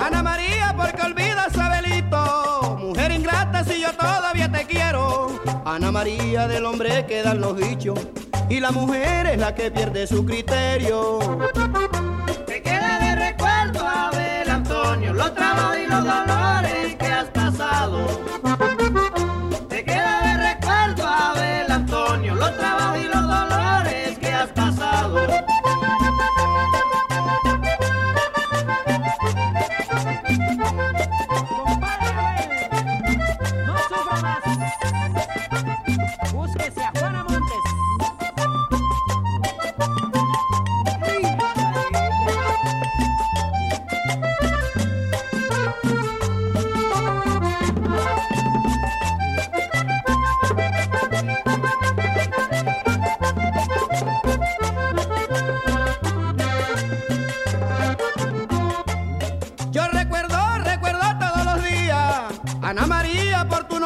Ana María porque olvida a Abelito, mujer ingrata si yo todavía te quiero. Ana María del hombre que dan los dichos y la mujer es la que pierde su criterio. Los dolores que has pasado. Te queda de recuerdo, Abel Antonio, los trabajos y los dolores que has pasado. No sufra más. Búsquese a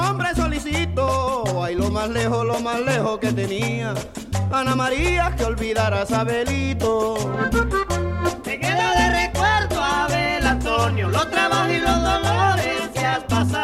nombre solicito. Ay, lo más lejos, lo más lejos que tenía. Ana María, que olvidaras a Abelito. Te queda de recuerdo, Abel Antonio, los trabajos y los dolores que has pasado.